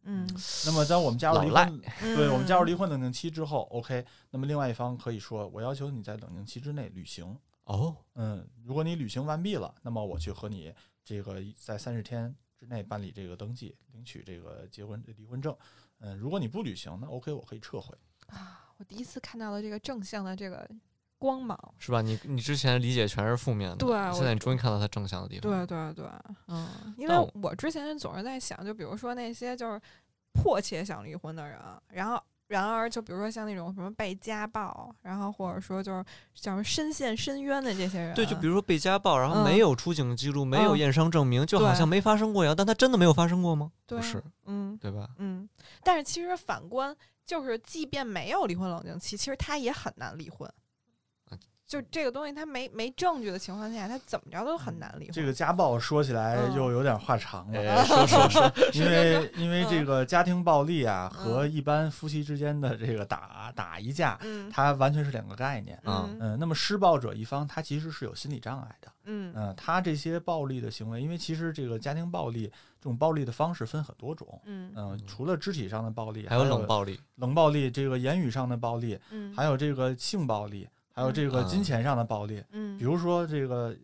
嗯，那么当我们加入离婚，对我们加入嗯离婚冷静期之后，OK，那么另外一方可以说，我要求你在冷静期之内履行。哦，嗯，如果你履行完毕了，那么我去和你这个在三十天之内办理这个登记，领取这个结婚离婚证。嗯，如果你不履行，那 OK，我可以撤回。啊，我第一次看到了这个正向的这个光芒。是吧？你你之前理解全是负面的，对现在你终于看到它正向的地方。对对对，嗯，因为我我之前总是在想，就比如说那些就是迫切想离婚的人，然后然而就比如说像那种什么被家暴，然后或者说就是像深陷深渊的这些人，对，就比如说被家暴，然后嗯没有出警记录，没有嗯验伤证明，就好像没发生过一样。但他真的没有发生过吗？不是，嗯对吧？嗯，但是其实反观，就是即便没有离婚冷静期，其实他也很难离婚。啊就这个东西，他没没证据的情况下，他怎么着都很难离婚。这个家暴说起来嗯又有点话长了。哎，说说说，因为因为这嗯个家庭暴力啊和嗯一般夫妻之间的这个打打一架，嗯它完全是两个概念。啊嗯嗯，那么施暴者一方他其实是有心理障碍的。嗯嗯，他这些暴力的行为，因为其实这个家庭暴力这种暴力的方式分很多种。嗯嗯，除了肢体上的暴力，还有冷、暴力，冷暴力，这个言语上的暴力，嗯，还有这个性暴力，还有这个嗯金钱上的暴力。嗯，比如说这个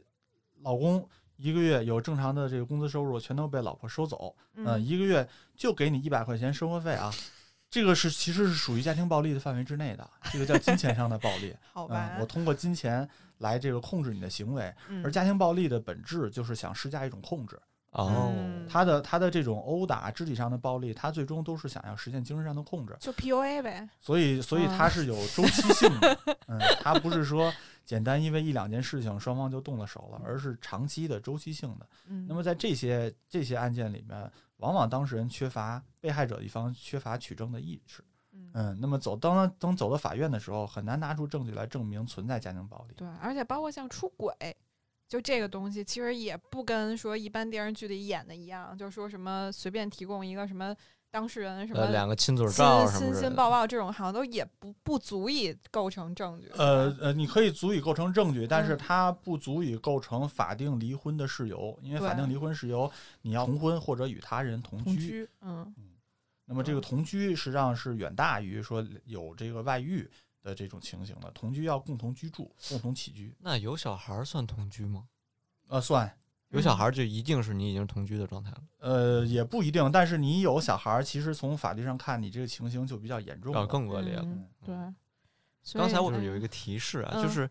老公一个月有正常的这个工资收入，全都被老婆收走，嗯呃，一个月就给你一百块钱生活费啊，这个是其实是属于家庭暴力的范围之内的，这个叫金钱上的暴力。好吧嗯，，我通过金钱来这个控制你的行为，嗯而家庭暴力的本质就是想施加一种控制。哦，嗯他的他的这种殴打、肢体上的暴力，他最终都是想要实现精神上的控制。就 PUA 呗。所以，所以他是有周期性的，嗯，他不是说简单因为一两件事情双方就动了手了，而是长期的周期性的。嗯，那么在这些这些案件里面，往往当事人缺乏被害者一方缺乏取证的意识，嗯嗯，那么走当等走到法院的时候，很难拿出证据来证明存在家庭暴力。对，而且包括像出轨，就这个东西，其实也不跟说一般电视剧里演的一样，就说什么随便提供一个什么当事人什么呃，两个亲嘴亲照什么亲亲抱抱这种，好像都也不不足以构成证据。呃呃，你可以足以构成证据，但是嗯它不足以构成法定离婚的事由，因为法对定离婚事由你要同婚或者与他人同居。同居，嗯那么这个同居实际上是远大于说有这个外遇的这种情形了，同居要共同居住、共同起居。那有小孩儿算同居吗？呃，算有小孩儿就一定是你已经同居的状态了，呃也不一定，但是你有小孩儿，其实从法律上看，你这个情形就比较严重啊，了。更恶劣了。嗯对。刚才我是有一个提示啊，嗯就是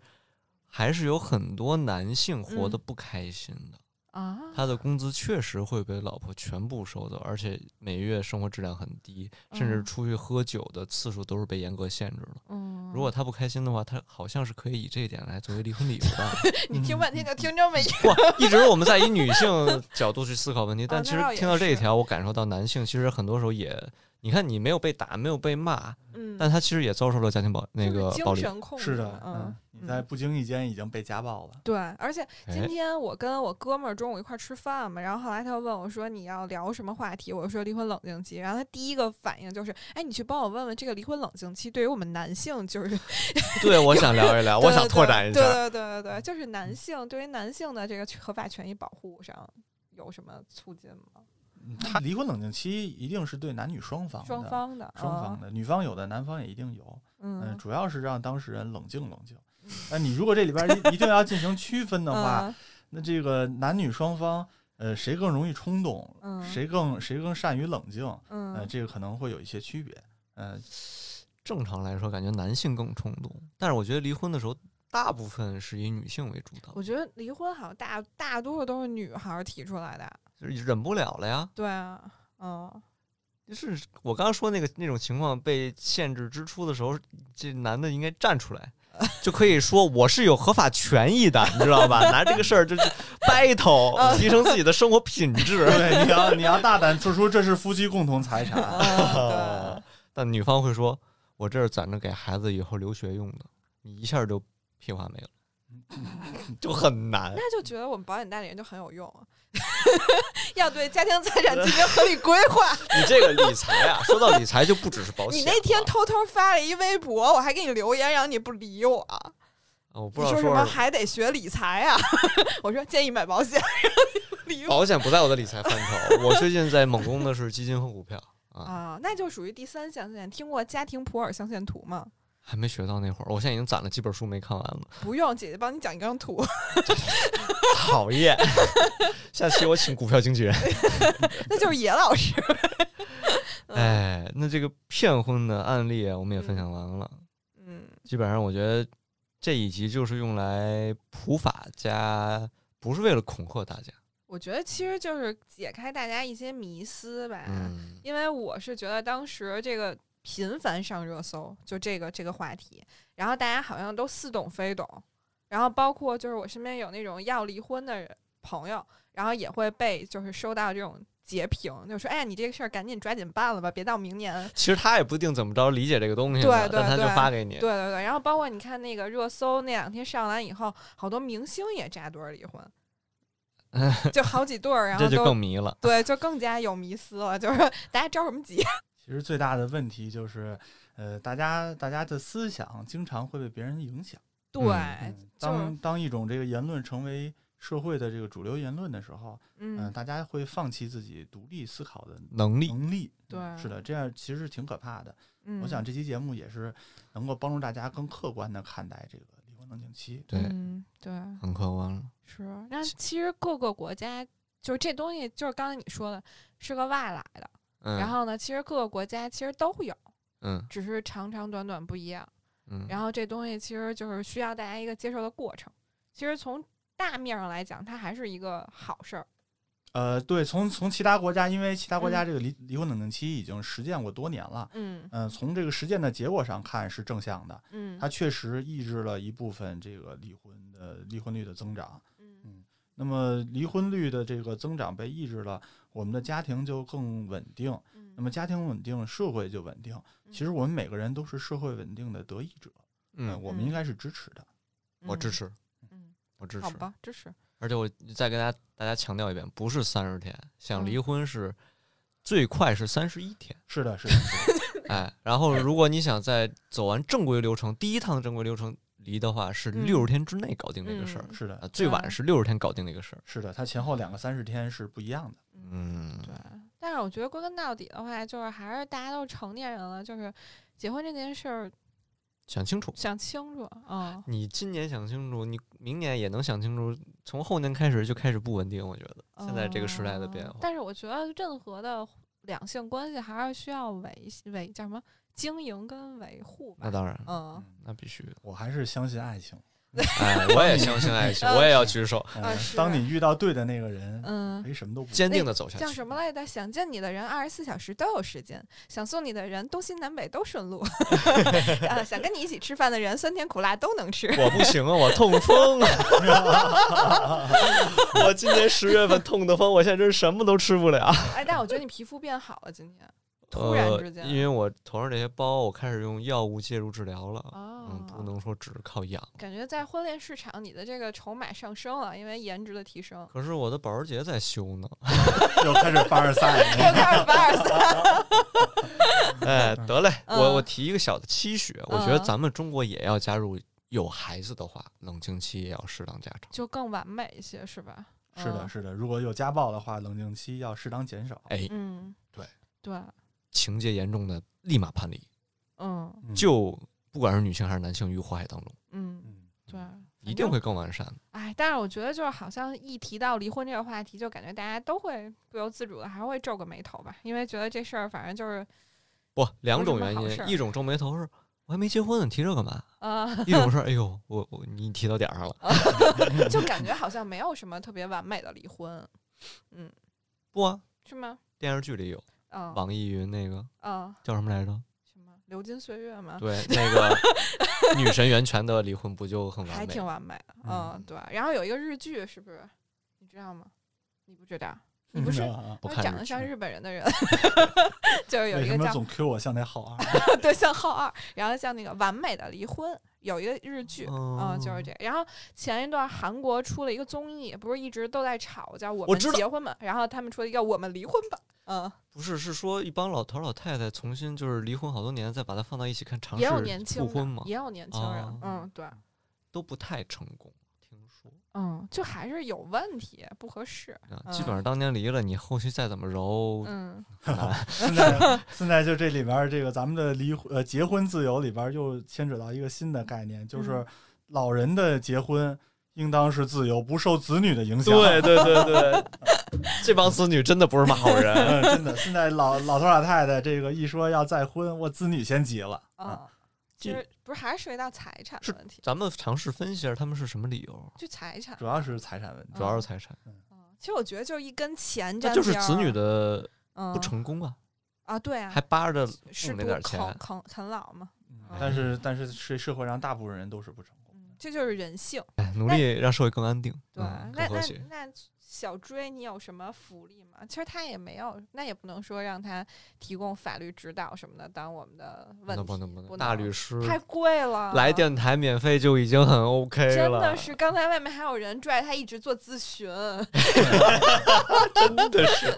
还是有很多男性活得嗯不开心的，啊，他的工资确实会被老婆全部收走，而且每月生活质量很低，甚至嗯出去喝酒的次数都是被严格限制的。嗯，如果他不开心的话，他好像是可以以这一点来作为离婚理由的。你听半天就听着没不，一直我们在以女性角度去思考问题，但其实听到这一条，我感受到男性其实很多时候也，你看你没有被打，没有被骂，嗯，但他其实也遭受了家庭暴那个暴力。是的，嗯，你在不经意间已经被家暴了。对，而且今哎，天我跟我哥们儿中午一块儿吃饭嘛，然后后来他就问我说你要聊什么话题，我说离婚冷静期，然后他第一个反应就是，哎，你去帮我问问这个离婚冷静期对于我们男性就是 对，我想聊一聊，我想拓展一下。对对对对，就是男性对于男性的这个合法权益保护上有什么促进吗？嗯他离婚冷静期一定是对男女双方的，双方的，双方的，女方有的，男方也一定有。嗯，嗯，主要是让当事人冷静冷静嗯。那你如果这里边一一定要进行区分的话，嗯那这个男女双方，呃，谁更容易冲动，嗯谁更谁更善于冷静，呃，嗯，这个可能会有一些区别。呃，正常来说，感觉男性更冲动，但是我觉得离婚的时候，大部分是以女性为主导，我觉得离婚好像大大多数都是女孩提出来的，就是忍不了了呀。对啊，嗯。就是我刚刚说那个那种情况被限制支出的时候，这男的应该站出来，就可以说我是有合法权益的，你知道吧？拿这个事儿就是 battle，提升自己的生活品质。对，你要你要大胆说出这是夫妻共同财产。嗯，但女方会说，我这是攒着给孩子以后留学用的，你一下就屁话没了，就很难对，。那就觉得我们保险代理人就很有用啊，要对家庭财产进行合理规划。你这个理财啊，说到理财就不只是保险。你那天偷偷发了一微博，我还给你留言，然后你不理我，啊我不知道说什么，还得学理财啊？我说建议买保险，理我保险不在我的理财范畴。我最近在猛攻的是基金和股票啊，啊，那就属于第三象限。听过家庭普尔象限图吗？还没学到那会儿。我现在已经攒了几本书没看完了。不用，姐姐帮你讲一张图。讨厌。下期我请股票经纪人。那就是野老师。嗯哎，那这个骗婚的案例啊，我们也分享完了。嗯基本上我觉得这一集就是用来普法加，不是为了恐吓大家。我觉得其实就是解开大家一些迷思吧。嗯，因为我是觉得当时这个频繁上热搜，就这个这个话题，然后大家好像都似懂非懂，然后包括就是我身边有那种要离婚的朋友，然后也会被就是收到这种截屏，就说哎呀你这个事儿赶紧抓紧办了吧，别到明年。其实他也不一定怎么着理解这个东西对的，但他就对对发给你。对对对，然后包括你看那个热搜那两天上完以后，好多明星也扎堆儿离婚，就好几对儿，然后这就更迷了。对，就更加有迷思了，就是大家着什么急？其实最大的问题就是，呃，大家大家的思想经常会被别人影响。对，嗯当当一种这个言论成为社会的这个主流言论的时候，嗯、嗯，大家会放弃自己独立思考的能力，能力。对嗯是的，这样其实挺可怕的。嗯我想这期节目也是能够帮助大家更客观的看待这个离婚冷静期。对，嗯，对，很客观了。是。那其实各个国家就是这东西，就是刚才你说的，是个外来的。嗯，然后呢，其实各个国家其实都有，嗯只是长长短短不一样。嗯，然后这东西其实就是需要大家一个接受的过程。其实从大面上来讲，它还是一个好事儿。呃，对，从从其他国家，因为其他国家嗯这个离离婚冷静期已经实践过多年了。嗯嗯、从这个实践的结果上看是正向的，嗯它确实抑制了一部分这个离婚的离婚率的增长。嗯那么离婚率的这个增长被抑制了，我们的家庭就更稳定。嗯那么家庭稳定，社会就稳定。其实我们每个人都是社会稳定的得益者，呃嗯，我们应该是支持的。我支。持，嗯，我支持。好吧，支持。而且我再跟大家大家强调一遍，不是三十天，想离嗯婚是最快是三十一天。是的，是的，是的 哎，然后如果你想在走完正规流程，第一趟正规流程离的话，是嗯六十天之内搞定这个事儿。嗯是的，啊，最晚是六十天搞定这个事儿。是的，它前后两个三十天是不一样的。嗯，对，但是我觉得归根到底的话，就是还是大家都是成年人了，就是结婚这件事儿想清楚。想清楚，啊，你今年想清楚，你明年也能想清楚。从后年开始就开始不稳定，我觉得现在这个时代的变化。嗯但是我觉得任何的两性关系还是需要维维叫什么经营跟维护吧那。当然，嗯，那必须的。我还是相信爱情。哎，我也相信爱情，嗯 我也要举手，当你遇到对的那个人，嗯没什么都不坚定的走下去叫去。什么来着？想见你的人二十四小时都有时间，想送你的人东西南北都顺路，啊，想跟你一起吃饭的人酸甜苦辣都能吃。我不行啊，我痛风啊！我今年十月份痛的风，我现在真是什么都吃不了。哎，但我觉得你皮肤变好了，今天突然之间，呃，因为我头上这些包，我开始用药物介入治疗了。哦嗯，不能说只是靠养。感觉在婚恋市场，你的这个筹码上升了，因为颜值的提升。可是我的保时捷在修呢。又开始凡尔赛 又了。开始凡尔赛，哎，得嘞，嗯我我提一个小的期许，我觉得嗯咱们中国也要加入，有孩子的话，冷静期也要适当加长。就更完美一些，是吧？是的，嗯是的。如果有家暴的话，冷静期要适当减少。哎，嗯，对对，情节严重的立马判离，嗯嗯就不管是女性还是男性，于祸害当中，嗯，嗯，对，一定会更完善的。哎，但是我觉得就是好像一提到离婚这个话题，就感觉大家都会不由自主的还会皱个眉头吧，因为觉得这事儿反正就是不，两种原因，一种皱眉头是我还没结婚呢，你提这干嘛？呃，一种是哎呦，我我你提到点儿上了。就感觉 好像没有什么特别完美的离婚，嗯不啊，是吗？电视剧里有，嗯网易云那个嗯，叫什么来着？什么流金岁月吗？对，那个女神袁泉的离婚不就很完美还？挺完美的，嗯嗯，对。然后有一个日剧，是不是？你知道吗？你不知道？你不是啊不看日他长得像日本人的人，就是有一个叫什么总 Q 我像那浩二？对像浩二，然后像那个完美的离婚，有一个日剧，哦嗯，就是这个。然后前一段韩国出了一个综艺，不是一直都在吵叫我们结婚吧，然后他们出了一个我们离婚吧，嗯，不是，是说一帮老头老太太重新就是离婚好多年，再把它放到一起看，尝也有试年轻复婚嘛，，也有年轻人哦，嗯，对，都不太成功。嗯，就还是有问题，不合适，嗯，基本上当年离了，你后续再怎么揉，嗯，现在现在就这里边这个咱们的离婚呃结婚自由里边又牵扯到一个新的概念，就是嗯老人的结婚应当是自由，不受子女的影响。对对对对，这帮子女真的不是嘛好人。嗯，真的，现在老老头老太太这个一说要再婚，我子女先急了。嗯，其这实不是还是涉及到财产是的问题，咱们尝试分析一下他们是什么理由，就财产，主要是财产问题。主要是财产，嗯，其实我觉得就是一根钱那沾边就是子女的嗯不成功啊，啊，对啊，还扒着适度那点钱啃啃啃老嘛，嗯但是但是是社会上大部分人都是不成功嗯，这就是人性。哎，努力让社会更安定，对，嗯那那更和谐。那小追你有什么福利吗？其实他也没有，那也不能说让他提供法律指导什么的当我们的问题，能不能不能，大律师太贵了。来电台免费就已经很 OK 了，真的是，刚才外面还有人拽他一直做咨询，真的是。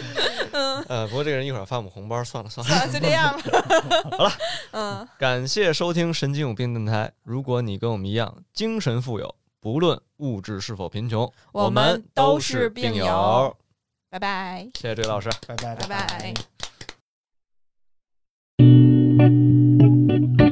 嗯，呃，不过这个人一会儿发我们红包，算了算了。算了，就这样吧。好了，嗯，感谢收听神经有病电台。如果你跟我们一样精神富有，不论物质是否贫穷，我们们都都是病病友。拜拜。谢谢这位老师。拜拜拜拜拜